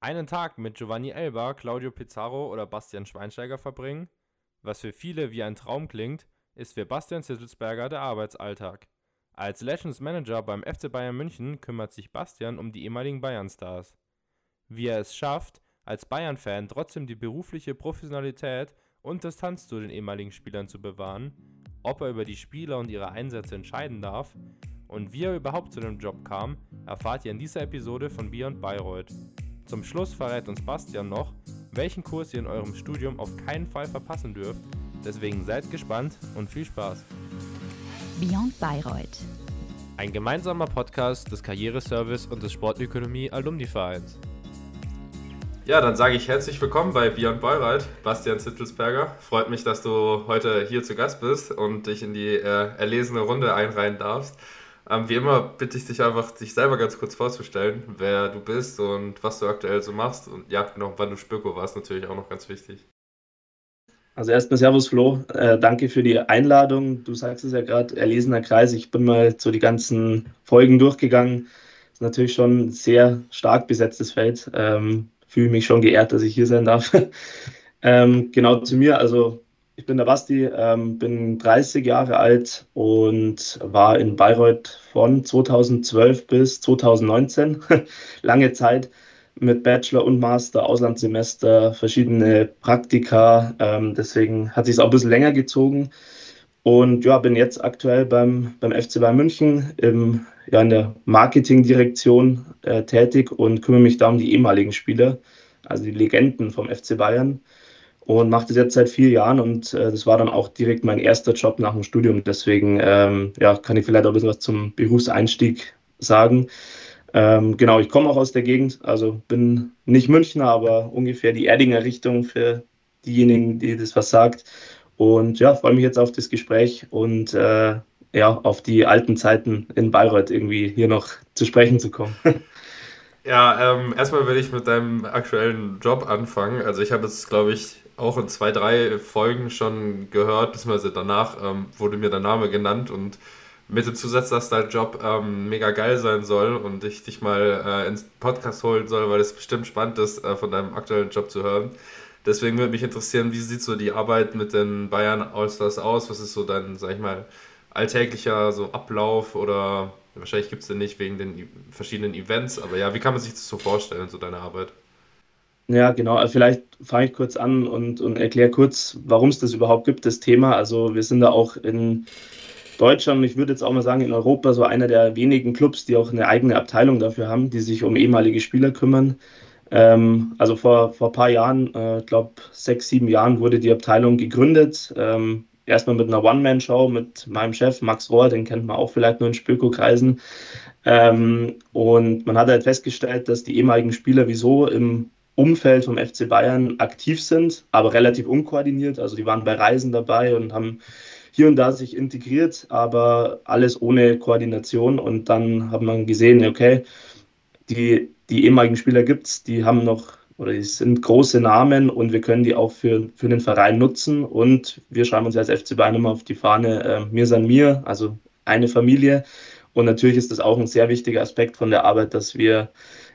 Einen Tag mit Giovanni Elba, Claudio Pizarro oder Bastian Schweinsteiger verbringen? Was für viele wie ein Traum klingt, ist für Bastian Zittelsberger der Arbeitsalltag. Als Legends Manager beim FC Bayern München kümmert sich Bastian um die ehemaligen Bayern-Stars. Wie er es schafft, als Bayern-Fan trotzdem die berufliche Professionalität und Distanz zu den ehemaligen Spielern zu bewahren, ob er über die Spieler und ihre Einsätze entscheiden darf und wie er überhaupt zu dem Job kam, erfahrt ihr in dieser Episode von Beyond Bayreuth. Zum Schluss verrät uns Bastian noch, welchen Kurs ihr in eurem Studium auf keinen Fall verpassen dürft. Deswegen seid gespannt und viel Spaß. Beyond Bayreuth. Ein gemeinsamer Podcast des Karriereservice und des Sportökonomie Alumni Vereins. Ja, dann sage ich herzlich willkommen bei Beyond Bayreuth, Bastian Zittelsberger. Freut mich, dass du heute hier zu Gast bist und dich in die äh, erlesene Runde einreihen darfst. Ähm, wie immer bitte ich dich einfach, dich selber ganz kurz vorzustellen, wer du bist und was du aktuell so machst. Und ja, noch wann du Spöko warst, natürlich auch noch ganz wichtig. Also erstmal Servus Flo, äh, danke für die Einladung. Du sagst es ja gerade, erlesener Kreis. Ich bin mal so die ganzen Folgen durchgegangen. Ist natürlich schon ein sehr stark besetztes Feld. Ähm, Fühle mich schon geehrt, dass ich hier sein darf. ähm, genau zu mir, also ich bin der Basti, ähm, bin 30 Jahre alt und war in Bayreuth von 2012 bis 2019. Lange Zeit mit Bachelor und Master, Auslandssemester, verschiedene Praktika. Ähm, deswegen hat sich es auch ein bisschen länger gezogen. Und ja, bin jetzt aktuell beim, beim FC Bayern München im, ja, in der Marketingdirektion äh, tätig und kümmere mich da um die ehemaligen Spieler, also die Legenden vom FC Bayern und mache das jetzt seit vier Jahren und äh, das war dann auch direkt mein erster Job nach dem Studium. Deswegen ähm, ja, kann ich vielleicht auch ein bisschen was zum Berufseinstieg sagen. Ähm, genau, ich komme auch aus der Gegend, also bin nicht Münchner, aber ungefähr die Erdinger Richtung für diejenigen, die das was sagt. Und ja, freue mich jetzt auf das Gespräch und äh, ja, auf die alten Zeiten in Bayreuth irgendwie hier noch zu sprechen zu kommen. Ja, ähm, erstmal will ich mit deinem aktuellen Job anfangen. Also ich habe jetzt, glaube ich, auch in zwei, drei Folgen schon gehört, beziehungsweise danach ähm, wurde mir der Name genannt und mit dem Zusatz, dass dein Job ähm, mega geil sein soll und ich dich mal äh, ins Podcast holen soll, weil es bestimmt spannend ist, äh, von deinem aktuellen Job zu hören. Deswegen würde mich interessieren, wie sieht so die Arbeit mit den Bayern Allstars aus? Was ist so dein, sag ich mal, alltäglicher so Ablauf oder wahrscheinlich gibt es den nicht wegen den verschiedenen Events, aber ja, wie kann man sich das so vorstellen, so deine Arbeit? Ja, genau. Also vielleicht fange ich kurz an und, und erkläre kurz, warum es das überhaupt gibt, das Thema. Also wir sind da auch in Deutschland, ich würde jetzt auch mal sagen, in Europa so einer der wenigen Clubs, die auch eine eigene Abteilung dafür haben, die sich um ehemalige Spieler kümmern. Ähm, also vor, vor ein paar Jahren, ich äh, glaube sechs, sieben Jahren, wurde die Abteilung gegründet. Ähm, erstmal mit einer One-Man-Show mit meinem Chef Max Rohr, den kennt man auch vielleicht nur in Spöko-Kreisen. Ähm, und man hat halt festgestellt, dass die ehemaligen Spieler wieso im Umfeld vom FC Bayern aktiv sind, aber relativ unkoordiniert. Also die waren bei Reisen dabei und haben hier und da sich integriert, aber alles ohne Koordination. Und dann hat man gesehen, okay, die, die ehemaligen Spieler gibt es, die haben noch oder die sind große Namen und wir können die auch für, für den Verein nutzen. Und wir schreiben uns als FC Bayern immer auf die Fahne, äh, mir san mir, also eine Familie. Und natürlich ist das auch ein sehr wichtiger Aspekt von der Arbeit, dass wir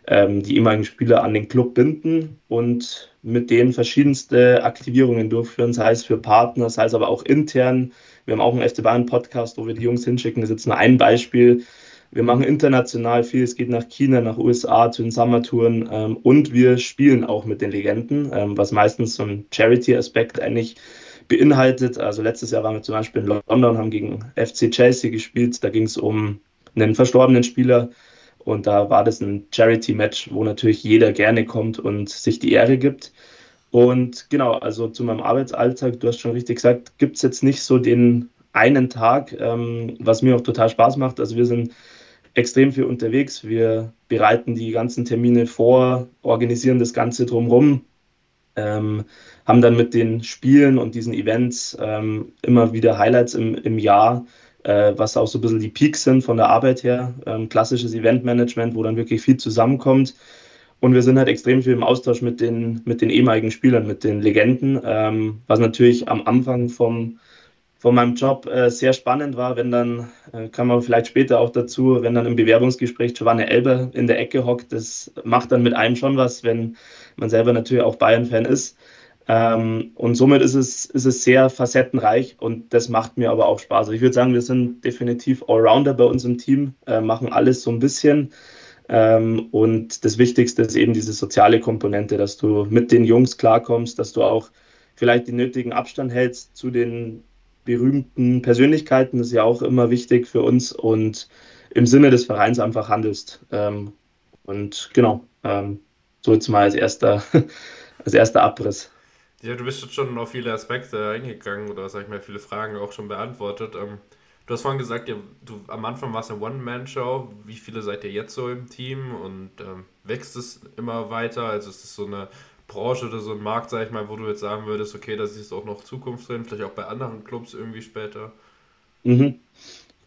ähm, die ehemaligen Spieler an den Club binden und mit denen verschiedenste Aktivierungen durchführen, sei es für Partner, sei es aber auch intern. Wir haben auch einen FC Bayern Podcast, wo wir die Jungs hinschicken. Das ist jetzt nur ein Beispiel. Wir machen international viel. Es geht nach China, nach USA zu den Summertouren ähm, und wir spielen auch mit den Legenden, ähm, was meistens so ein Charity-Aspekt eigentlich beinhaltet. Also letztes Jahr waren wir zum Beispiel in London, haben gegen FC Chelsea gespielt. Da ging es um einen verstorbenen Spieler, und da war das ein Charity-Match, wo natürlich jeder gerne kommt und sich die Ehre gibt. Und genau, also zu meinem Arbeitsalltag, du hast schon richtig gesagt, gibt es jetzt nicht so den einen Tag, ähm, was mir auch total Spaß macht. Also wir sind extrem viel unterwegs. Wir bereiten die ganzen Termine vor, organisieren das Ganze drumherum, ähm, haben dann mit den Spielen und diesen Events ähm, immer wieder Highlights im, im Jahr äh, was auch so ein bisschen die Peaks sind von der Arbeit her. Ähm, klassisches Eventmanagement, wo dann wirklich viel zusammenkommt. Und wir sind halt extrem viel im Austausch mit den, mit den ehemaligen Spielern, mit den Legenden, ähm, was natürlich am Anfang vom, von meinem Job äh, sehr spannend war, wenn dann, äh, kann man vielleicht später auch dazu, wenn dann im Bewerbungsgespräch Giovanni Elber in der Ecke hockt, das macht dann mit einem schon was, wenn man selber natürlich auch Bayern-Fan ist. Ähm, und somit ist es, ist es sehr facettenreich und das macht mir aber auch Spaß. Also ich würde sagen, wir sind definitiv Allrounder bei uns im Team, äh, machen alles so ein bisschen. Ähm, und das Wichtigste ist eben diese soziale Komponente, dass du mit den Jungs klarkommst, dass du auch vielleicht den nötigen Abstand hältst zu den berühmten Persönlichkeiten, das ist ja auch immer wichtig für uns und im Sinne des Vereins einfach handelst. Ähm, und genau, ähm, so jetzt mal als erster, als erster Abriss. Ja, du bist jetzt schon auf viele Aspekte eingegangen oder sag ich mal, viele Fragen auch schon beantwortet. Ähm, du hast vorhin gesagt, ja, du am Anfang warst eine One-Man-Show. Wie viele seid ihr jetzt so im Team und ähm, wächst es immer weiter? Also ist es so eine Branche oder so ein Markt, sag ich mal, wo du jetzt sagen würdest, okay, da siehst du auch noch Zukunft drin, vielleicht auch bei anderen Clubs irgendwie später? Mhm.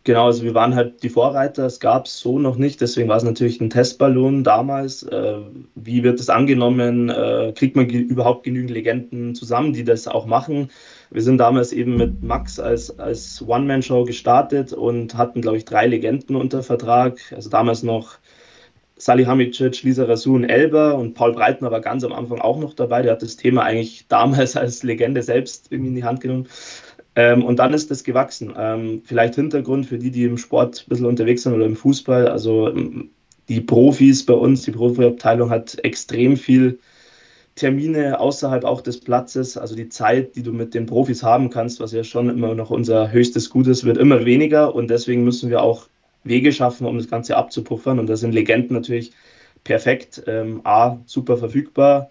Genau, also wir waren halt die Vorreiter, es gab es so noch nicht, deswegen war es natürlich ein Testballon damals. Äh, wie wird es angenommen? Äh, kriegt man ge überhaupt genügend Legenden zusammen, die das auch machen? Wir sind damals eben mit Max als, als One-Man-Show gestartet und hatten, glaube ich, drei Legenden unter Vertrag. Also damals noch Salihamidzic, Lisa Rasun, Elber und Paul Breitner war ganz am Anfang auch noch dabei. Der hat das Thema eigentlich damals als Legende selbst irgendwie in die Hand genommen. Ähm, und dann ist das gewachsen. Ähm, vielleicht Hintergrund für die, die im Sport ein bisschen unterwegs sind oder im Fußball. Also ähm, die Profis bei uns, die Profiabteilung hat extrem viel Termine außerhalb auch des Platzes. Also die Zeit, die du mit den Profis haben kannst, was ja schon immer noch unser höchstes Gut ist, wird immer weniger. Und deswegen müssen wir auch Wege schaffen, um das Ganze abzupuffern. Und da sind Legenden natürlich perfekt. Ähm, A, super verfügbar.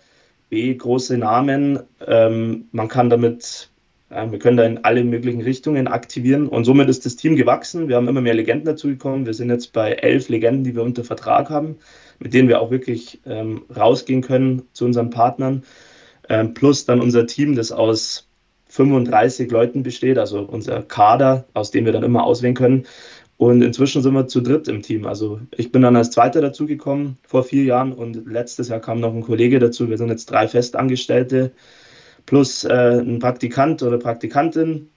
B, große Namen. Ähm, man kann damit, wir können da in alle möglichen Richtungen aktivieren. Und somit ist das Team gewachsen. Wir haben immer mehr Legenden dazugekommen. Wir sind jetzt bei elf Legenden, die wir unter Vertrag haben, mit denen wir auch wirklich ähm, rausgehen können zu unseren Partnern. Ähm, plus dann unser Team, das aus 35 Leuten besteht, also unser Kader, aus dem wir dann immer auswählen können. Und inzwischen sind wir zu dritt im Team. Also ich bin dann als Zweiter dazugekommen vor vier Jahren und letztes Jahr kam noch ein Kollege dazu. Wir sind jetzt drei Festangestellte plus äh, ein Praktikant oder Praktikantin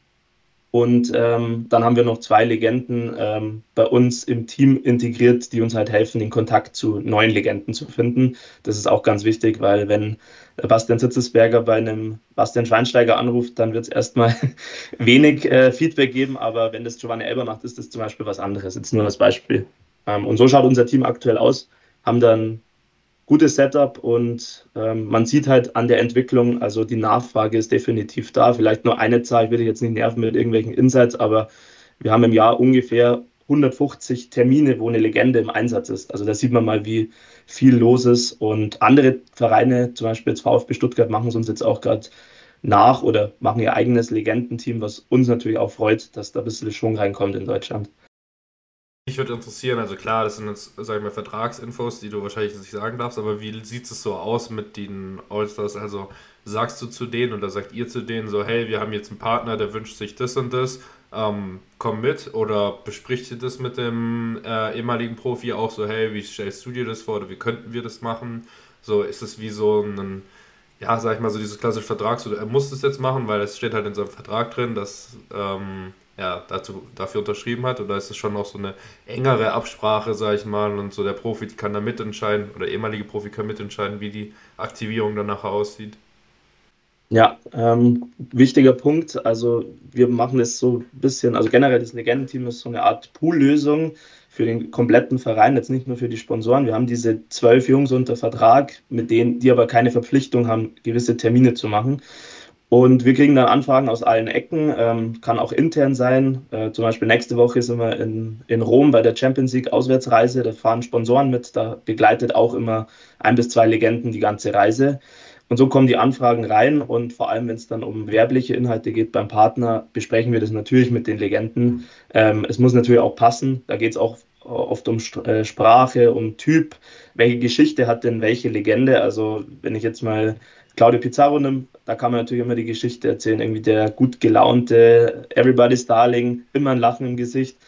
und ähm, dann haben wir noch zwei Legenden ähm, bei uns im Team integriert, die uns halt helfen, den Kontakt zu neuen Legenden zu finden. Das ist auch ganz wichtig, weil wenn Bastian Sitzesberger bei einem Bastian Schweinsteiger anruft, dann wird es erstmal wenig äh, Feedback geben. Aber wenn das Giovanni Elber macht, ist das zum Beispiel was anderes. Jetzt nur als Beispiel. Ähm, und so schaut unser Team aktuell aus. Haben dann gutes Setup und ähm, man sieht halt an der Entwicklung, also die Nachfrage ist definitiv da. Vielleicht nur eine Zahl, ich will jetzt nicht nerven mit irgendwelchen Insights, aber wir haben im Jahr ungefähr 150 Termine, wo eine Legende im Einsatz ist. Also da sieht man mal, wie viel los ist. Und andere Vereine, zum Beispiel jetzt VfB Stuttgart, machen es uns jetzt auch gerade nach oder machen ihr eigenes Legendenteam, was uns natürlich auch freut, dass da ein bisschen Schwung reinkommt in Deutschland. Mich würde interessieren, also klar, das sind jetzt, sagen wir, Vertragsinfos, die du wahrscheinlich nicht sagen darfst, aber wie sieht es so aus mit den Allstars? Also sagst du zu denen oder sagt ihr zu denen so, hey, wir haben jetzt einen Partner, der wünscht sich das und das, ähm, komm mit oder bespricht ihr das mit dem äh, ehemaligen Profi auch so, hey, wie stellst du dir das vor oder wie könnten wir das machen? So ist es wie so ein, ja, sag ich mal, so dieses klassische Vertrag, so, er muss das jetzt machen, weil es steht halt in seinem Vertrag drin, dass ähm, ja, dazu, dafür unterschrieben hat? Oder ist es schon noch so eine engere Absprache, sage ich mal, und so der Profi kann da mitentscheiden oder ehemalige Profi kann mitentscheiden, wie die Aktivierung dann nachher aussieht? Ja, ähm, wichtiger Punkt. Also wir machen es so ein bisschen, also generell das Legendenteam ist so eine Art Poollösung für den kompletten Verein, jetzt nicht nur für die Sponsoren. Wir haben diese zwölf Jungs unter Vertrag, mit denen, die aber keine Verpflichtung haben, gewisse Termine zu machen. Und wir kriegen dann Anfragen aus allen Ecken, ähm, kann auch intern sein. Äh, zum Beispiel nächste Woche sind wir in, in Rom bei der Champions League Auswärtsreise. Da fahren Sponsoren mit, da begleitet auch immer ein bis zwei Legenden die ganze Reise. Und so kommen die Anfragen rein und vor allem, wenn es dann um werbliche Inhalte geht beim Partner, besprechen wir das natürlich mit den Legenden. Ähm, es muss natürlich auch passen. Da geht es auch oft um äh, Sprache, um Typ. Welche Geschichte hat denn welche Legende? Also, wenn ich jetzt mal Claudio Pizarro nimmt, da kann man natürlich immer die Geschichte erzählen, irgendwie der gut gelaunte Everybody's Darling, immer ein Lachen im Gesicht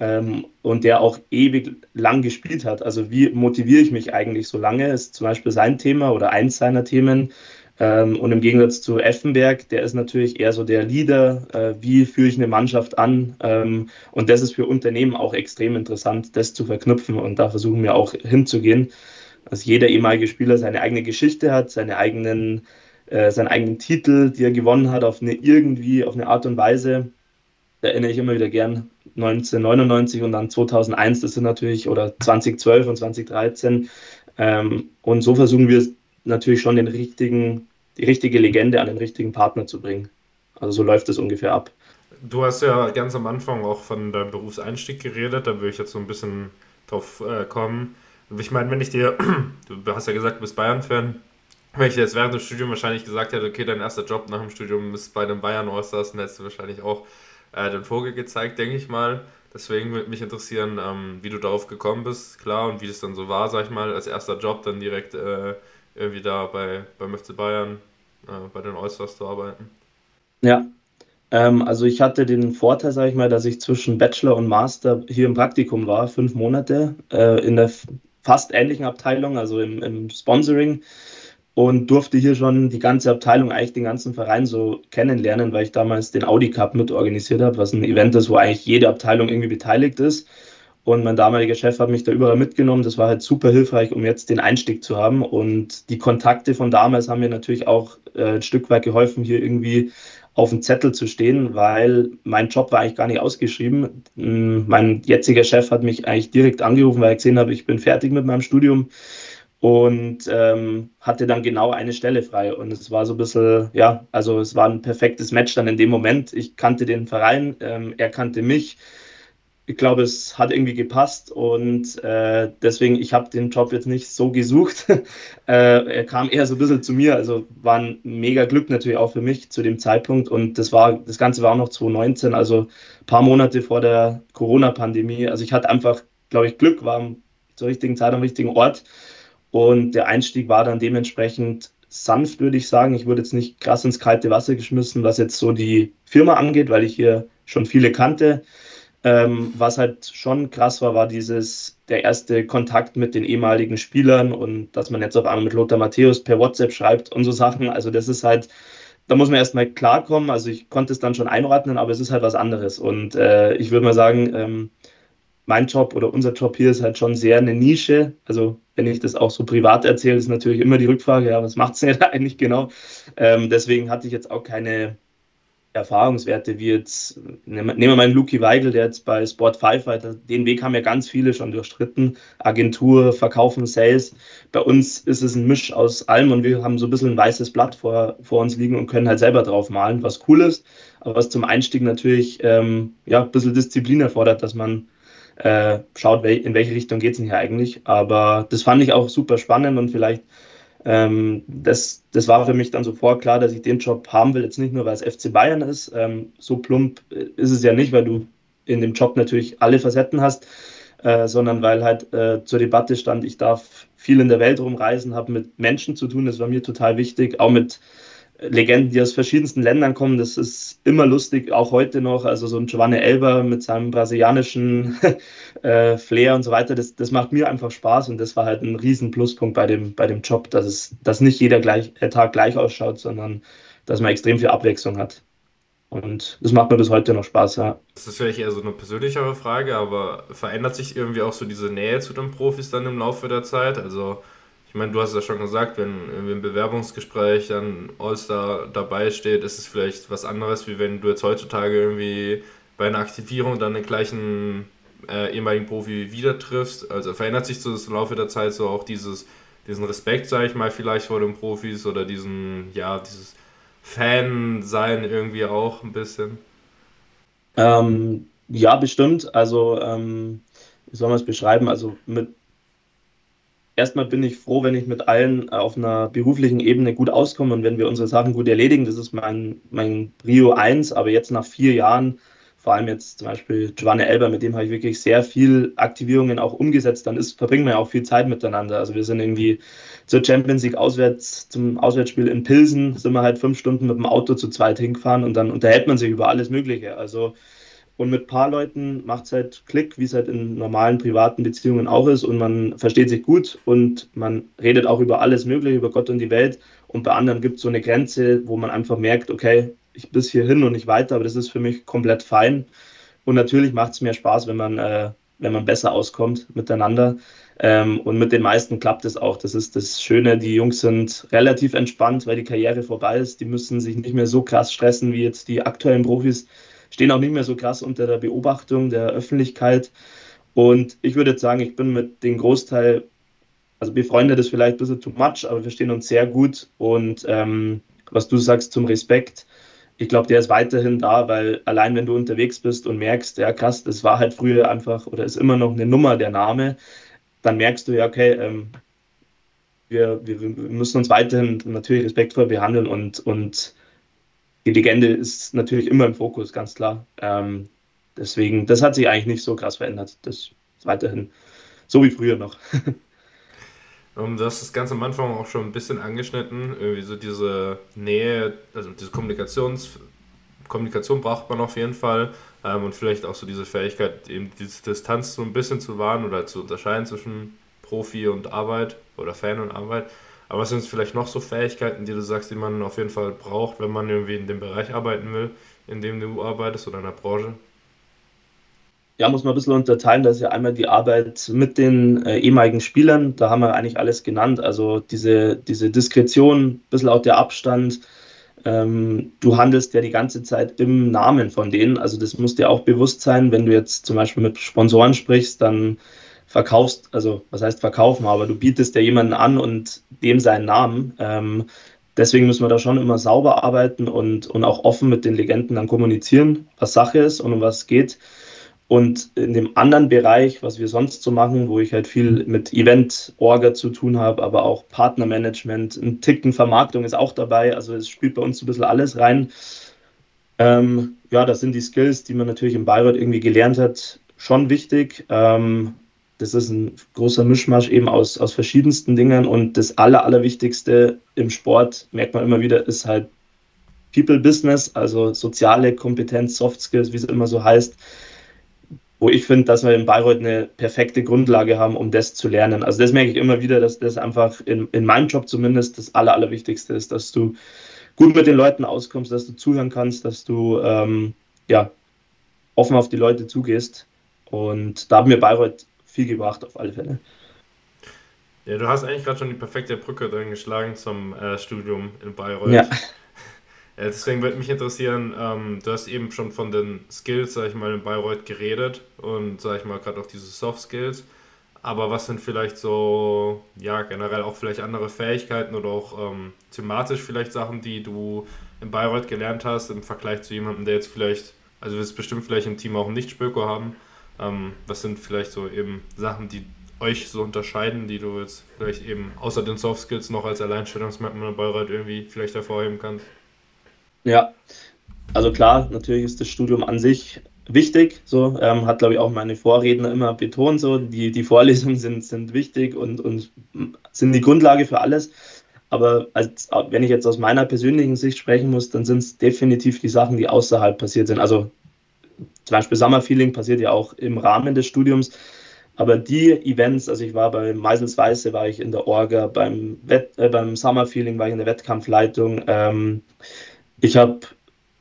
ähm, und der auch ewig lang gespielt hat. Also wie motiviere ich mich eigentlich so lange, ist zum Beispiel sein Thema oder eins seiner Themen. Ähm, und im Gegensatz zu Effenberg, der ist natürlich eher so der Leader, äh, wie führe ich eine Mannschaft an. Ähm, und das ist für Unternehmen auch extrem interessant, das zu verknüpfen. Und da versuchen wir auch hinzugehen, dass jeder ehemalige Spieler seine eigene Geschichte hat, seine eigenen, äh, seinen eigenen Titel, die er gewonnen hat, auf eine irgendwie, auf eine Art und Weise. Da erinnere ich immer wieder gern 1999 und dann 2001, das sind natürlich, oder 2012 und 2013. Ähm, und so versuchen wir natürlich schon den richtigen, die richtige Legende an den richtigen Partner zu bringen. Also so läuft es ungefähr ab. Du hast ja ganz am Anfang auch von deinem Berufseinstieg geredet, da würde ich jetzt so ein bisschen drauf äh, kommen. Ich meine, wenn ich dir, du hast ja gesagt, du bist Bayern-Fan, wenn ich dir jetzt während dem Studium wahrscheinlich gesagt hätte, okay, dein erster Job nach dem Studium ist bei den Bayern Allstars, dann hättest du wahrscheinlich auch äh, den Vogel gezeigt, denke ich mal. Deswegen würde mich interessieren, ähm, wie du darauf gekommen bist, klar, und wie das dann so war, sag ich mal, als erster Job dann direkt äh, irgendwie da bei, beim FC Bayern, äh, bei den Allstars zu arbeiten? Ja, ähm, also ich hatte den Vorteil, sage ich mal, dass ich zwischen Bachelor und Master hier im Praktikum war, fünf Monate, äh, in der fast ähnlichen Abteilung, also im, im Sponsoring und durfte hier schon die ganze Abteilung, eigentlich den ganzen Verein so kennenlernen, weil ich damals den Audi Cup mit organisiert habe, was ein Event ist, wo eigentlich jede Abteilung irgendwie beteiligt ist. Und mein damaliger Chef hat mich da überall mitgenommen. Das war halt super hilfreich, um jetzt den Einstieg zu haben. Und die Kontakte von damals haben mir natürlich auch äh, ein Stück weit geholfen, hier irgendwie auf dem Zettel zu stehen, weil mein Job war eigentlich gar nicht ausgeschrieben. Hm, mein jetziger Chef hat mich eigentlich direkt angerufen, weil er gesehen habe, ich bin fertig mit meinem Studium und ähm, hatte dann genau eine Stelle frei. Und es war so ein bisschen, ja, also es war ein perfektes Match dann in dem Moment. Ich kannte den Verein, ähm, er kannte mich ich glaube, es hat irgendwie gepasst und äh, deswegen, ich habe den Job jetzt nicht so gesucht. äh, er kam eher so ein bisschen zu mir, also war ein mega Glück natürlich auch für mich zu dem Zeitpunkt und das war, das Ganze war auch noch 2019, also ein paar Monate vor der Corona-Pandemie. Also ich hatte einfach, glaube ich, Glück, war zur richtigen Zeit am richtigen Ort und der Einstieg war dann dementsprechend sanft, würde ich sagen. Ich wurde jetzt nicht krass ins kalte Wasser geschmissen, was jetzt so die Firma angeht, weil ich hier schon viele kannte. Ähm, was halt schon krass war, war dieses, der erste Kontakt mit den ehemaligen Spielern und dass man jetzt auf einmal mit Lothar Matthäus per WhatsApp schreibt und so Sachen. Also das ist halt, da muss man erstmal klarkommen. Also ich konnte es dann schon einordnen, aber es ist halt was anderes. Und äh, ich würde mal sagen, ähm, mein Job oder unser Job hier ist halt schon sehr eine Nische. Also wenn ich das auch so privat erzähle, ist natürlich immer die Rückfrage, ja, was macht es denn da eigentlich genau? Ähm, deswegen hatte ich jetzt auch keine Erfahrungswerte wie jetzt, nehmen wir mal einen Luki Weigel, der jetzt bei Sport 5 weiter, den Weg haben ja ganz viele schon durchstritten. Agentur, Verkaufen, Sales. Bei uns ist es ein Misch aus allem und wir haben so ein bisschen ein weißes Blatt vor, vor uns liegen und können halt selber drauf malen, was cool ist, aber was zum Einstieg natürlich ähm, ja, ein bisschen Disziplin erfordert, dass man äh, schaut, in welche Richtung geht es denn hier eigentlich. Aber das fand ich auch super spannend und vielleicht ähm, das, das war für mich dann sofort klar, dass ich den Job haben will. Jetzt nicht nur, weil es FC Bayern ist. Ähm, so plump ist es ja nicht, weil du in dem Job natürlich alle Facetten hast, äh, sondern weil halt äh, zur Debatte stand, ich darf viel in der Welt rumreisen, habe mit Menschen zu tun. Das war mir total wichtig, auch mit Legenden, die aus verschiedensten Ländern kommen. Das ist immer lustig, auch heute noch. Also so ein Giovanni Elber mit seinem brasilianischen äh, Flair und so weiter, das, das macht mir einfach Spaß und das war halt ein riesen Pluspunkt bei dem, bei dem Job, dass, es, dass nicht jeder gleich, äh, Tag gleich ausschaut, sondern dass man extrem viel Abwechslung hat. Und das macht mir bis heute noch Spaß, ja. Das ist vielleicht eher so eine persönlichere Frage, aber verändert sich irgendwie auch so diese Nähe zu den Profis dann im Laufe der Zeit? Also ich meine, du hast es ja schon gesagt, wenn im Bewerbungsgespräch dann All-Star dabei steht, ist es vielleicht was anderes, wie wenn du jetzt heutzutage irgendwie bei einer Aktivierung dann den gleichen äh, ehemaligen Profi wieder triffst. Also verändert sich so im Laufe der Zeit so auch dieses, diesen Respekt, sage ich mal, vielleicht vor den Profis oder diesen, ja, dieses Fan-Sein irgendwie auch ein bisschen? Ähm, ja, bestimmt. Also, ähm, wie soll man es beschreiben? Also mit erstmal bin ich froh, wenn ich mit allen äh, auf einer beruflichen Ebene gut auskomme und wenn wir unsere Sachen gut erledigen. Das ist mein, mein Brio 1, aber jetzt nach vier Jahren, vor allem jetzt zum Beispiel Giovanni Elber, mit dem habe ich wirklich sehr viel Aktivierungen auch umgesetzt, dann ist, verbringen wir ja auch viel Zeit miteinander. Also wir sind irgendwie zur Champions League auswärts, zum Auswärtsspiel in Pilsen, sind wir halt fünf Stunden mit dem Auto zu zweit hingefahren und dann unterhält man sich über alles Mögliche. Also und mit ein paar Leuten macht es halt Klick, wie es halt in normalen privaten Beziehungen auch ist. Und man versteht sich gut und man redet auch über alles Mögliche, über Gott und die Welt. Und bei anderen gibt es so eine Grenze, wo man einfach merkt, okay, ich bis hierhin und nicht weiter, aber das ist für mich komplett fein. Und natürlich macht es mehr Spaß, wenn man, äh, wenn man besser auskommt miteinander. Ähm, und mit den meisten klappt es auch. Das ist das Schöne. Die Jungs sind relativ entspannt, weil die Karriere vorbei ist. Die müssen sich nicht mehr so krass stressen wie jetzt die aktuellen Profis. Stehen auch nicht mehr so krass unter der Beobachtung der Öffentlichkeit. Und ich würde jetzt sagen, ich bin mit dem Großteil, also befreundet ist vielleicht ein bisschen too much, aber wir stehen uns sehr gut. Und ähm, was du sagst zum Respekt, ich glaube, der ist weiterhin da, weil allein wenn du unterwegs bist und merkst, ja krass, das war halt früher einfach oder ist immer noch eine Nummer der Name, dann merkst du ja, okay, ähm, wir, wir, wir, müssen uns weiterhin natürlich respektvoll behandeln und, und die Legende ist natürlich immer im Fokus, ganz klar. Ähm, deswegen, das hat sich eigentlich nicht so krass verändert. Das ist weiterhin so wie früher noch. Um, ähm, du hast das Ganze am Anfang auch schon ein bisschen angeschnitten, irgendwie so diese Nähe, also diese Kommunikations, Kommunikation braucht man auf jeden Fall ähm, und vielleicht auch so diese Fähigkeit, eben diese Distanz so ein bisschen zu wahren oder zu unterscheiden zwischen Profi und Arbeit oder Fan und Arbeit. Aber sind vielleicht noch so Fähigkeiten, die du sagst, die man auf jeden Fall braucht, wenn man irgendwie in dem Bereich arbeiten will, in dem du arbeitest oder in der Branche? Ja, muss man ein bisschen unterteilen. Das ist ja einmal die Arbeit mit den äh, ehemaligen Spielern. Da haben wir eigentlich alles genannt. Also diese, diese Diskretion, ein bisschen auch der Abstand, ähm, du handelst ja die ganze Zeit im Namen von denen. Also das muss dir auch bewusst sein, wenn du jetzt zum Beispiel mit Sponsoren sprichst, dann verkaufst, also was heißt verkaufen, aber du bietest ja jemanden an und dem seinen Namen. Ähm, deswegen müssen wir da schon immer sauber arbeiten und, und auch offen mit den Legenden dann kommunizieren, was Sache ist und um was es geht. Und in dem anderen Bereich, was wir sonst so machen, wo ich halt viel mit Event-Orga zu tun habe, aber auch Partnermanagement, ein Ticken Vermarktung ist auch dabei. Also es spielt bei uns so ein bisschen alles rein. Ähm, ja, das sind die Skills, die man natürlich in Bayreuth irgendwie gelernt hat, schon wichtig. Ähm, das ist ein großer Mischmasch eben aus, aus verschiedensten Dingen. Und das Aller, Allerwichtigste im Sport, merkt man immer wieder, ist halt People Business, also soziale Kompetenz, Soft Skills, wie es immer so heißt wo ich finde, dass wir in Bayreuth eine perfekte Grundlage haben, um das zu lernen. Also das merke ich immer wieder, dass das einfach in, in meinem Job zumindest das Aller, Allerwichtigste ist, dass du gut mit den Leuten auskommst, dass du zuhören kannst, dass du ähm, ja, offen auf die Leute zugehst. Und da haben wir Bayreuth viel gebracht, auf alle Fälle. Ja, du hast eigentlich gerade schon die perfekte Brücke drin geschlagen zum äh, Studium in Bayreuth. Ja. Ja, deswegen würde mich interessieren, ähm, du hast eben schon von den Skills, sag ich mal, in Bayreuth geredet und, sag ich mal, gerade auch diese Soft Skills. Aber was sind vielleicht so, ja, generell auch vielleicht andere Fähigkeiten oder auch ähm, thematisch vielleicht Sachen, die du in Bayreuth gelernt hast im Vergleich zu jemandem, der jetzt vielleicht, also wirst bestimmt vielleicht im Team auch einen Nicht-Spöko haben. Ähm, was sind vielleicht so eben Sachen, die euch so unterscheiden, die du jetzt vielleicht eben außer den Soft Skills noch als Alleinstellungsmerkmal in Bayreuth irgendwie vielleicht hervorheben kannst? Ja, also klar, natürlich ist das Studium an sich wichtig. So ähm, hat, glaube ich, auch meine Vorredner immer betont. So die, die Vorlesungen sind, sind wichtig und, und sind die Grundlage für alles. Aber als, wenn ich jetzt aus meiner persönlichen Sicht sprechen muss, dann sind es definitiv die Sachen, die außerhalb passiert sind. Also zum Beispiel Summer Feeling passiert ja auch im Rahmen des Studiums. Aber die Events, also ich war bei Meisels Weiße, war ich in der Orga, beim, Wett, äh, beim Summer Feeling war ich in der Wettkampfleitung. Ähm, ich habe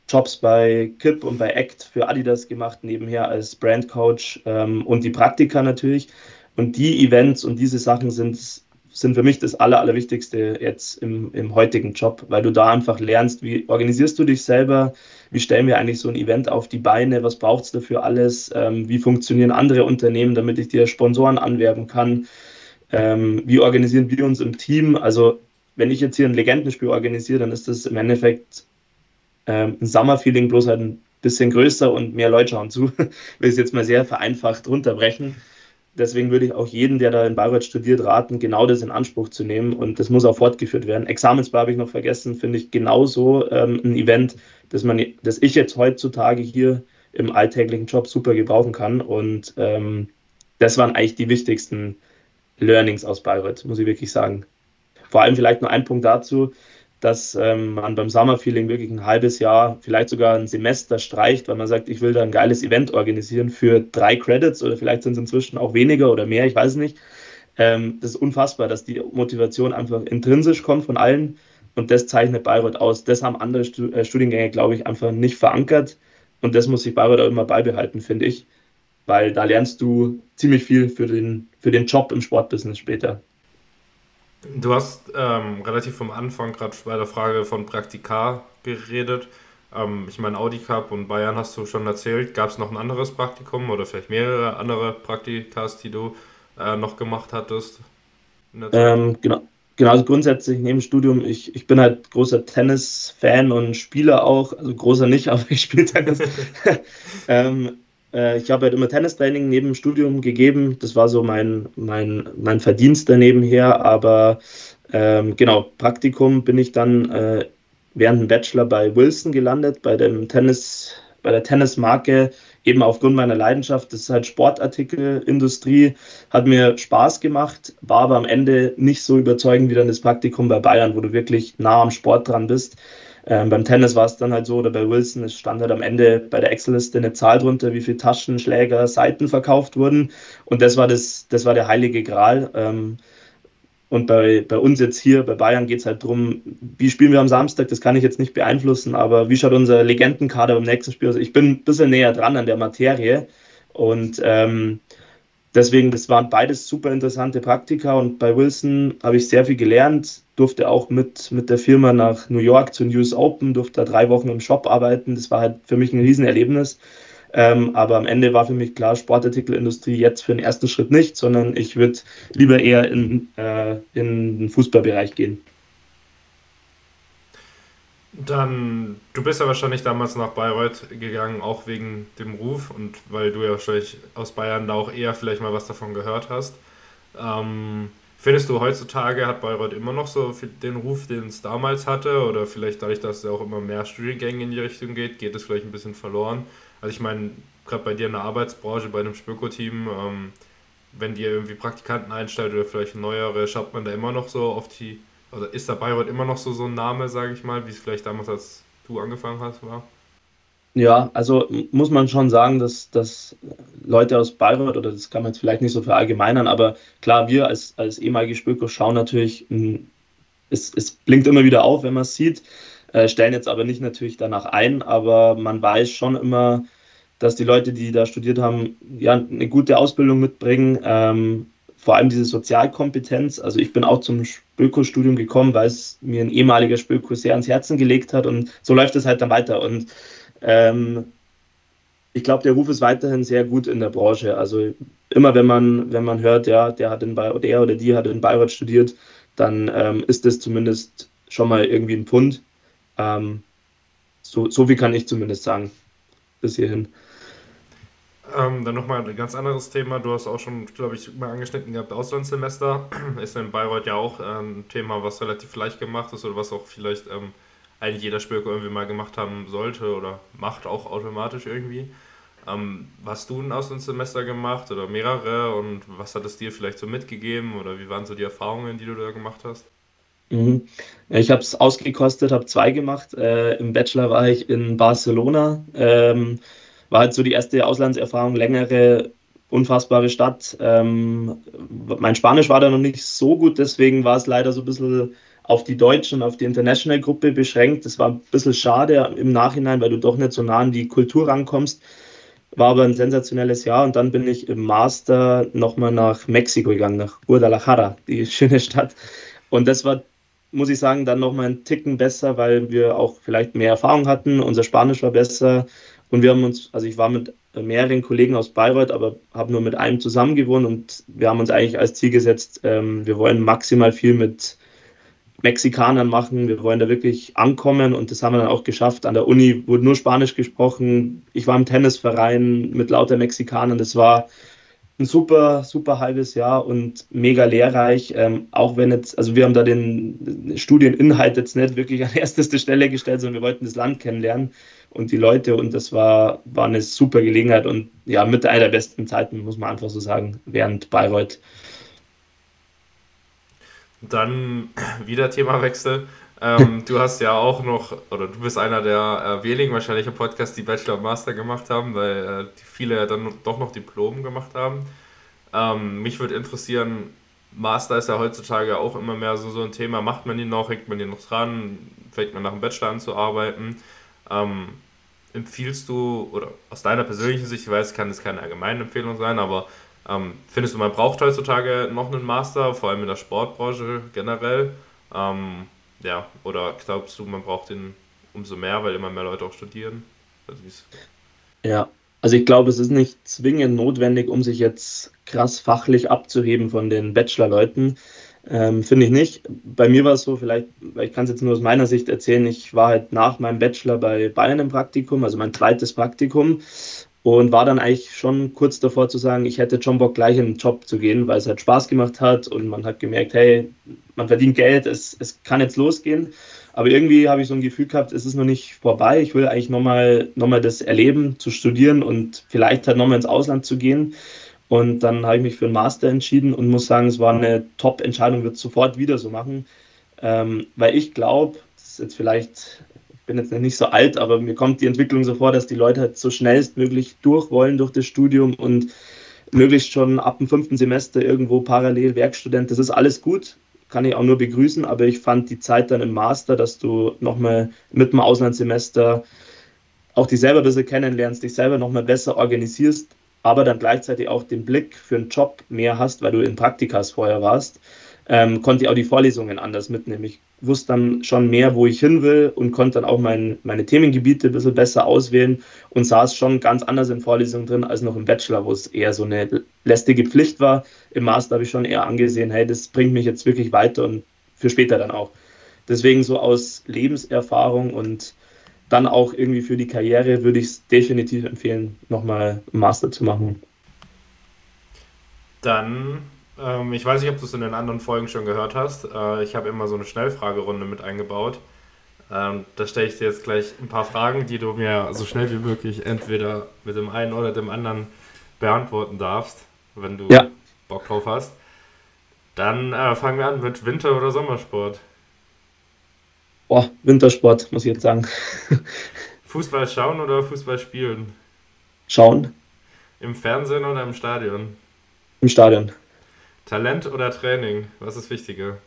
Jobs bei Kip und bei Act für Adidas gemacht, nebenher als Brandcoach ähm, und die Praktika natürlich. Und die Events und diese Sachen sind, sind für mich das Aller, Allerwichtigste jetzt im, im heutigen Job, weil du da einfach lernst, wie organisierst du dich selber, wie stellen wir eigentlich so ein Event auf die Beine, was braucht es dafür alles, ähm, wie funktionieren andere Unternehmen, damit ich dir Sponsoren anwerben kann, ähm, wie organisieren wir uns im Team. Also wenn ich jetzt hier ein Legendenspiel organisiere, dann ist das im Endeffekt ähm, ein Summer-Feeling bloß halt ein bisschen größer und mehr Leute schauen zu. will es jetzt mal sehr vereinfacht runterbrechen. Deswegen würde ich auch jeden, der da in Bayreuth studiert, raten, genau das in Anspruch zu nehmen und das muss auch fortgeführt werden. Examensbar habe ich noch vergessen, finde ich genauso ähm, ein Event, das, man, das ich jetzt heutzutage hier im alltäglichen Job super gebrauchen kann und ähm, das waren eigentlich die wichtigsten Learnings aus Bayreuth, muss ich wirklich sagen. Vor allem vielleicht noch ein Punkt dazu, dass ähm, man beim Summerfeeling wirklich ein halbes Jahr, vielleicht sogar ein Semester streicht, weil man sagt, ich will da ein geiles Event organisieren für drei Credits oder vielleicht sind es inzwischen auch weniger oder mehr, ich weiß nicht. Ähm, das ist unfassbar, dass die Motivation einfach intrinsisch kommt von allen und das zeichnet Bayreuth aus. Das haben andere äh, Studiengänge, glaube ich, einfach nicht verankert und das muss sich Bayreuth auch immer beibehalten, finde ich, weil da lernst du ziemlich viel für den, für den Job im Sportbusiness später. Du hast ähm, relativ vom Anfang gerade bei der Frage von Praktika geredet. Ähm, ich meine, Audi Cup und Bayern hast du schon erzählt. Gab es noch ein anderes Praktikum oder vielleicht mehrere andere Praktikas, die du äh, noch gemacht hattest? Ähm, genau. Genau, also grundsätzlich neben Studium, ich, ich bin halt großer Tennis-Fan und Spieler auch, also großer nicht, aber ich spiele Tennis. ähm, äh, ich habe halt immer Tennistraining neben dem Studium gegeben. Das war so mein, mein, mein Verdienst danebenher. Aber ähm, genau, Praktikum bin ich dann äh, während dem Bachelor bei Wilson gelandet, bei dem Tennis, bei der Tennismarke, eben aufgrund meiner Leidenschaft. Das ist halt Sportartikelindustrie, hat mir Spaß gemacht, war aber am Ende nicht so überzeugend wie dann das Praktikum bei Bayern, wo du wirklich nah am Sport dran bist. Ähm, beim Tennis war es dann halt so, oder bei Wilson, es stand halt am Ende bei der Excel-Liste eine Zahl drunter, wie viele Taschen, Schläger, Seiten verkauft wurden. Und das war, das, das war der heilige Gral. Ähm, und bei, bei uns jetzt hier, bei Bayern, geht es halt darum, wie spielen wir am Samstag, das kann ich jetzt nicht beeinflussen, aber wie schaut unser Legendenkader beim nächsten Spiel aus? Ich bin ein bisschen näher dran an der Materie und ähm, deswegen, das waren beides super interessante Praktika und bei Wilson habe ich sehr viel gelernt, durfte auch mit, mit der Firma nach New York zu News Open, durfte da drei Wochen im Shop arbeiten. Das war halt für mich ein Riesenerlebnis. Ähm, aber am Ende war für mich klar, Sportartikelindustrie jetzt für den ersten Schritt nicht, sondern ich würde lieber eher in, äh, in den Fußballbereich gehen. Dann, du bist ja wahrscheinlich damals nach Bayreuth gegangen, auch wegen dem Ruf und weil du ja wahrscheinlich aus Bayern da auch eher vielleicht mal was davon gehört hast. Ähm, findest du heutzutage hat Bayreuth immer noch so den Ruf, den es damals hatte? Oder vielleicht dadurch, dass es auch immer mehr Studiengänge in die Richtung geht, geht es vielleicht ein bisschen verloren? Also ich meine, gerade bei dir in der Arbeitsbranche, bei einem Spöko-Team, ähm, wenn dir irgendwie Praktikanten einstellt oder vielleicht neuere, schaut man da immer noch so auf die also ist der Bayreuth immer noch so, so ein Name, sage ich mal, wie es vielleicht damals, als du angefangen hast, war? Ja, also muss man schon sagen, dass, dass Leute aus Bayreuth, oder das kann man jetzt vielleicht nicht so verallgemeinern, aber klar, wir als, als ehemalige Spöko schauen natürlich, es, es blinkt immer wieder auf, wenn man es sieht, äh, stellen jetzt aber nicht natürlich danach ein, aber man weiß schon immer, dass die Leute, die da studiert haben, ja, eine gute Ausbildung mitbringen, ähm, vor allem diese Sozialkompetenz. Also ich bin auch zum Spöko-Studium gekommen, weil es mir ein ehemaliger Spöko sehr ans Herzen gelegt hat und so läuft es halt dann weiter. Und ähm, ich glaube, der Ruf ist weiterhin sehr gut in der Branche. Also immer wenn man, wenn man hört, ja, der hat in Bayreuth, der oder die hat in Bayreuth studiert, dann ähm, ist das zumindest schon mal irgendwie ein Pfund. Ähm, so, so viel kann ich zumindest sagen bis hierhin. Ähm, dann nochmal ein ganz anderes Thema. Du hast auch schon, glaube ich, mal angeschnitten gehabt, Auslandssemester. Ist in Bayreuth ja auch ähm, ein Thema, was relativ leicht gemacht ist oder was auch vielleicht ähm, eigentlich jeder Spöker irgendwie mal gemacht haben sollte oder macht auch automatisch irgendwie. Ähm, hast du ein Auslandssemester gemacht oder mehrere und was hat es dir vielleicht so mitgegeben oder wie waren so die Erfahrungen, die du da gemacht hast? Mhm. Ich habe es ausgekostet, habe zwei gemacht. Äh, Im Bachelor war ich in Barcelona. Ähm, war halt so die erste Auslandserfahrung, längere, unfassbare Stadt. Ähm, mein Spanisch war da noch nicht so gut, deswegen war es leider so ein bisschen auf die Deutschen, auf die International-Gruppe beschränkt. Das war ein bisschen schade im Nachhinein, weil du doch nicht so nah an die Kultur rankommst. War aber ein sensationelles Jahr und dann bin ich im Master nochmal nach Mexiko gegangen, nach Guadalajara, die schöne Stadt. Und das war, muss ich sagen, dann nochmal ein Ticken besser, weil wir auch vielleicht mehr Erfahrung hatten. Unser Spanisch war besser und wir haben uns, also ich war mit mehreren Kollegen aus Bayreuth, aber habe nur mit einem zusammen gewohnt und wir haben uns eigentlich als Ziel gesetzt, ähm, wir wollen maximal viel mit Mexikanern machen, wir wollen da wirklich ankommen und das haben wir dann auch geschafft. An der Uni wurde nur Spanisch gesprochen. Ich war im Tennisverein mit lauter Mexikanern. Das war ein super, super halbes Jahr und mega lehrreich. Ähm, auch wenn jetzt, also wir haben da den Studieninhalt jetzt nicht wirklich an ersteste Stelle gestellt, sondern wir wollten das Land kennenlernen und die Leute und das war, war eine super Gelegenheit und ja, mit einer der besten Zeiten, muss man einfach so sagen, während Bayreuth. Dann wieder Themawechsel. ähm, du hast ja auch noch, oder du bist einer der äh, wenigen wahrscheinlich im Podcast, die Bachelor und Master gemacht haben, weil äh, viele ja dann doch noch Diplom gemacht haben. Ähm, mich würde interessieren, Master ist ja heutzutage auch immer mehr so, so ein Thema. Macht man ihn noch, hängt man ihn noch dran, fängt man nach dem Bachelor an zu arbeiten? Ähm, empfiehlst du, oder aus deiner persönlichen Sicht, ich weiß, kann es keine allgemeine Empfehlung sein, aber ähm, findest du, man braucht heutzutage noch einen Master, vor allem in der Sportbranche generell? Ähm, ja, oder glaubst du, man braucht ihn umso mehr, weil immer mehr Leute auch studieren? Also ja, also ich glaube, es ist nicht zwingend notwendig, um sich jetzt krass fachlich abzuheben von den Bachelor-Leuten. Ähm, Finde ich nicht. Bei mir war es so, vielleicht, weil ich kann es jetzt nur aus meiner Sicht erzählen, ich war halt nach meinem Bachelor bei Bayern im Praktikum, also mein zweites Praktikum und war dann eigentlich schon kurz davor zu sagen, ich hätte schon Bock, gleich in den Job zu gehen, weil es halt Spaß gemacht hat und man hat gemerkt, hey, man verdient Geld, es, es kann jetzt losgehen. Aber irgendwie habe ich so ein Gefühl gehabt, es ist noch nicht vorbei. Ich will eigentlich nochmal noch mal das erleben, zu studieren und vielleicht halt nochmal ins Ausland zu gehen. Und dann habe ich mich für einen Master entschieden und muss sagen, es war eine Top-Entscheidung, wird sofort wieder so machen. Ähm, weil ich glaube, das ist jetzt vielleicht bin jetzt nicht so alt, aber mir kommt die Entwicklung so vor, dass die Leute halt so schnellstmöglich durch wollen durch das Studium und möglichst schon ab dem fünften Semester irgendwo parallel Werkstudent. Das ist alles gut, kann ich auch nur begrüßen, aber ich fand die Zeit dann im Master, dass du nochmal mit dem Auslandssemester auch dich selber ein bisschen kennenlernst, dich selber nochmal besser organisierst, aber dann gleichzeitig auch den Blick für einen Job mehr hast, weil du in Praktikas vorher warst ähm, konnte ich auch die Vorlesungen anders mitnehmen. Ich wusste dann schon mehr, wo ich hin will und konnte dann auch mein, meine Themengebiete ein bisschen besser auswählen und saß schon ganz anders in Vorlesungen drin als noch im Bachelor, wo es eher so eine lästige Pflicht war. Im Master habe ich schon eher angesehen, hey, das bringt mich jetzt wirklich weiter und für später dann auch. Deswegen so aus Lebenserfahrung und dann auch irgendwie für die Karriere würde ich es definitiv empfehlen, nochmal Master zu machen. Dann ähm, ich weiß nicht, ob du es in den anderen Folgen schon gehört hast. Äh, ich habe immer so eine Schnellfragerunde mit eingebaut. Ähm, da stelle ich dir jetzt gleich ein paar Fragen, die du mir so schnell wie möglich entweder mit dem einen oder dem anderen beantworten darfst, wenn du ja. Bock drauf hast. Dann äh, fangen wir an mit Winter- oder Sommersport. Boah, Wintersport, muss ich jetzt sagen. Fußball schauen oder Fußball spielen? Schauen. Im Fernsehen oder im Stadion? Im Stadion. Talent oder Training? Was ist wichtiger?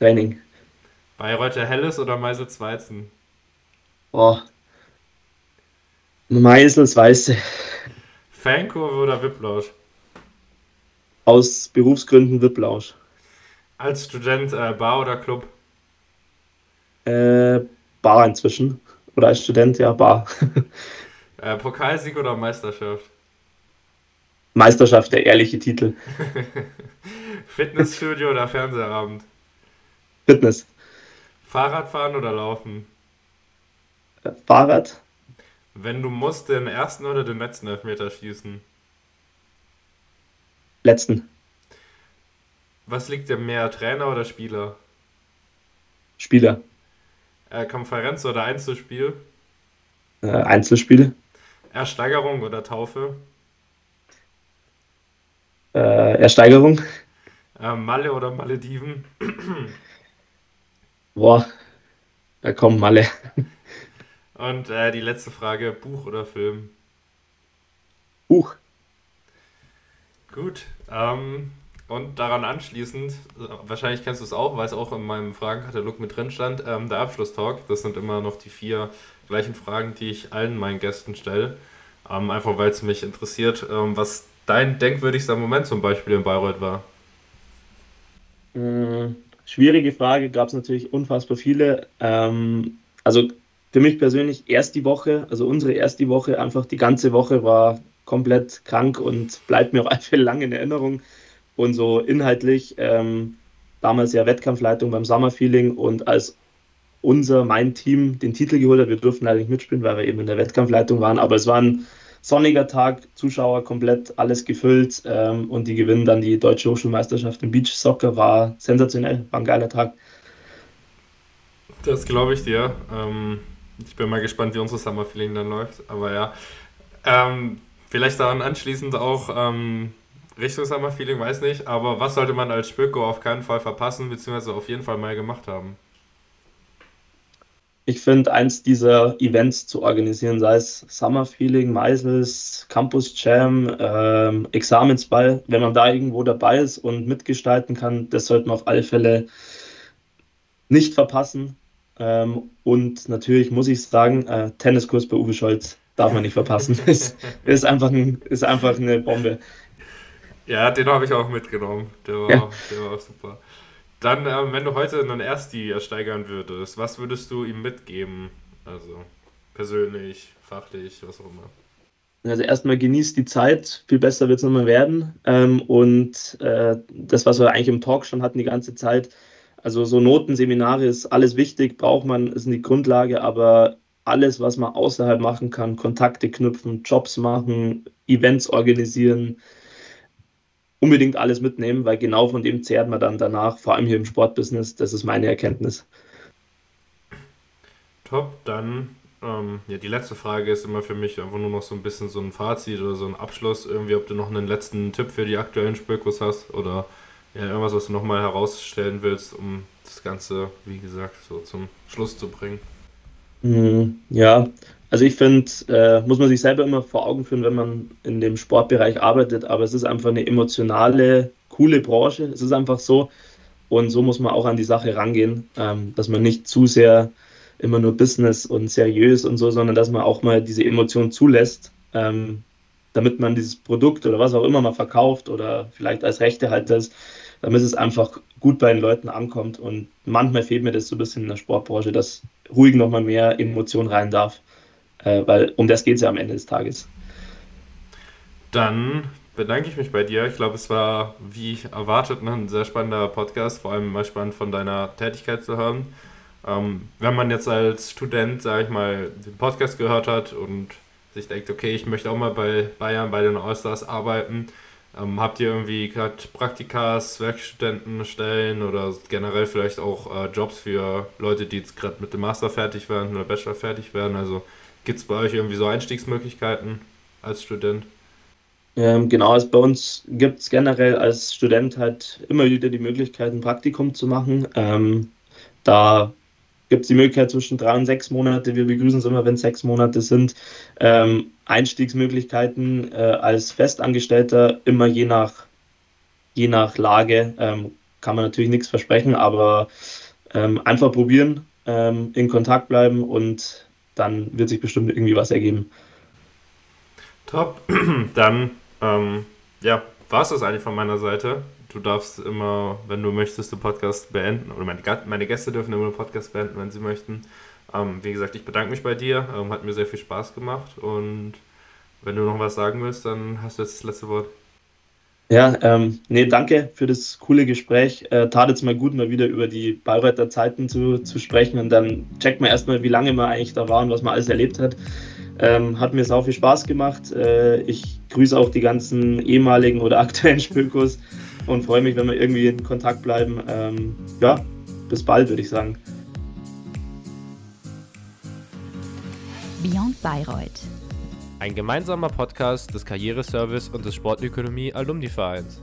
Training. Bayreuther Helles oder Meisels Weizen? Oh. Meisels Weiße. Fankurve oder Wipplausch? Aus Berufsgründen Wipplausch. Als Student äh, Bar oder Club? Äh, Bar inzwischen. Oder als Student, ja, Bar. äh, Pokalsieg oder Meisterschaft? Meisterschaft, der ehrliche Titel. Fitnessstudio oder Fernsehabend? Fitness. Fahrradfahren oder Laufen? Äh, Fahrrad. Wenn du musst, den ersten oder den letzten Elfmeter schießen? Letzten. Was liegt dir mehr, Trainer oder Spieler? Spieler. Äh, Konferenz oder Einzelspiel? Äh, Einzelspiel. Ersteigerung oder Taufe? äh, Ersteigerung. Äh, Malle oder Malediven? Boah, da kommen Malle. Und äh, die letzte Frage: Buch oder Film? Buch. Gut. Ähm, und daran anschließend, wahrscheinlich kennst du es auch, weil es auch in meinem Fragenkatalog mit drin stand, ähm, der Abschlusstalk. Das sind immer noch die vier gleichen Fragen, die ich allen meinen Gästen stelle. Ähm, einfach weil es mich interessiert, ähm, was dein denkwürdigster Moment zum Beispiel in Bayreuth war? Hm, schwierige Frage, gab es natürlich unfassbar viele. Ähm, also für mich persönlich erst die Woche, also unsere erste Woche, einfach die ganze Woche war komplett krank und bleibt mir auch einfach lang in Erinnerung. Und so inhaltlich, ähm, damals ja Wettkampfleitung beim Summerfeeling und als unser, mein Team den Titel geholt hat, wir durften leider nicht mitspielen, weil wir eben in der Wettkampfleitung waren, aber es waren sonniger Tag, Zuschauer komplett alles gefüllt ähm, und die gewinnen dann die deutsche Hochschulmeisterschaft im Beach Soccer. War sensationell, war ein geiler Tag. Das glaube ich dir. Ähm, ich bin mal gespannt, wie unsere Summer Feeling dann läuft. Aber ja, ähm, vielleicht daran anschließend auch ähm, Richtung Summer Feeling, weiß nicht. Aber was sollte man als Spöko auf keinen Fall verpassen, beziehungsweise auf jeden Fall mal gemacht haben? ich finde, eins dieser Events zu organisieren, sei es Summer Feeling, Meisels, Campus Jam, ähm, Examensball, wenn man da irgendwo dabei ist und mitgestalten kann, das sollte man auf alle Fälle nicht verpassen. Ähm, und natürlich muss ich sagen, äh, Tenniskurs bei Uwe Scholz darf man nicht verpassen. ist, ist, einfach ein, ist einfach eine Bombe. Ja, den habe ich auch mitgenommen. Der war, ja. der war auch super. Dann, äh, wenn du heute einen Ersti ersteigern würdest, was würdest du ihm mitgeben? Also persönlich, fachlich, was auch immer. Also erstmal genießt die Zeit, viel besser wird es nochmal werden. Ähm, und äh, das, was wir eigentlich im Talk schon hatten die ganze Zeit, also so Notenseminare ist alles wichtig, braucht man, ist die Grundlage, aber alles, was man außerhalb machen kann, Kontakte knüpfen, Jobs machen, Events organisieren, unbedingt alles mitnehmen, weil genau von dem zehrt man dann danach, vor allem hier im Sportbusiness. Das ist meine Erkenntnis. Top, dann ähm, ja, die letzte Frage ist immer für mich einfach nur noch so ein bisschen so ein Fazit oder so ein Abschluss, irgendwie, ob du noch einen letzten Tipp für die aktuellen Spökos hast oder ja, irgendwas, was du nochmal herausstellen willst, um das Ganze, wie gesagt, so zum Schluss zu bringen. Mhm, ja, also ich finde, äh, muss man sich selber immer vor Augen führen, wenn man in dem Sportbereich arbeitet, aber es ist einfach eine emotionale, coole Branche. Es ist einfach so. Und so muss man auch an die Sache rangehen, ähm, dass man nicht zu sehr immer nur Business und seriös und so, sondern dass man auch mal diese Emotion zulässt, ähm, damit man dieses Produkt oder was auch immer man verkauft oder vielleicht als Rechtehalter ist, damit es einfach gut bei den Leuten ankommt. Und manchmal fehlt mir das so ein bisschen in der Sportbranche, dass ruhig nochmal mehr Emotion rein darf äh, weil um das geht es ja am Ende des Tages. Dann bedanke ich mich bei dir. Ich glaube, es war, wie erwartet, ne, ein sehr spannender Podcast, vor allem mal spannend von deiner Tätigkeit zu hören. Ähm, wenn man jetzt als Student, sage ich mal, den Podcast gehört hat und sich denkt, okay, ich möchte auch mal bei Bayern, bei den Allstars arbeiten, ähm, habt ihr irgendwie gerade Praktikas, Werkstudentenstellen oder generell vielleicht auch äh, Jobs für Leute, die jetzt gerade mit dem Master fertig werden oder Bachelor fertig werden? Also Gibt es bei euch irgendwie so Einstiegsmöglichkeiten als Student? Ähm, genau, also bei uns gibt es generell als Student halt immer wieder die Möglichkeit, ein Praktikum zu machen. Ähm, da gibt es die Möglichkeit zwischen drei und sechs Monate. Wir begrüßen es immer, wenn es sechs Monate sind. Ähm, Einstiegsmöglichkeiten äh, als Festangestellter immer je nach, je nach Lage. Ähm, kann man natürlich nichts versprechen, aber ähm, einfach probieren, ähm, in Kontakt bleiben und dann wird sich bestimmt irgendwie was ergeben. Top. Dann, ähm, ja, war es das eigentlich von meiner Seite. Du darfst immer, wenn du möchtest, den Podcast beenden. Oder meine, meine Gäste dürfen immer den Podcast beenden, wenn sie möchten. Ähm, wie gesagt, ich bedanke mich bei dir. Ähm, hat mir sehr viel Spaß gemacht. Und wenn du noch was sagen willst, dann hast du jetzt das letzte Wort. Ja, ähm, nee, danke für das coole Gespräch. Äh, tat jetzt mal gut, mal wieder über die Bayreuther Zeiten zu, zu sprechen und dann checkt man erstmal, wie lange man eigentlich da war und was man alles erlebt hat. Ähm, hat mir sau viel Spaß gemacht. Äh, ich grüße auch die ganzen ehemaligen oder aktuellen Spökos und freue mich, wenn wir irgendwie in Kontakt bleiben. Ähm, ja, bis bald, würde ich sagen. Beyond Bayreuth ein gemeinsamer Podcast des Karriereservice und des Sportökonomie Alumni Vereins.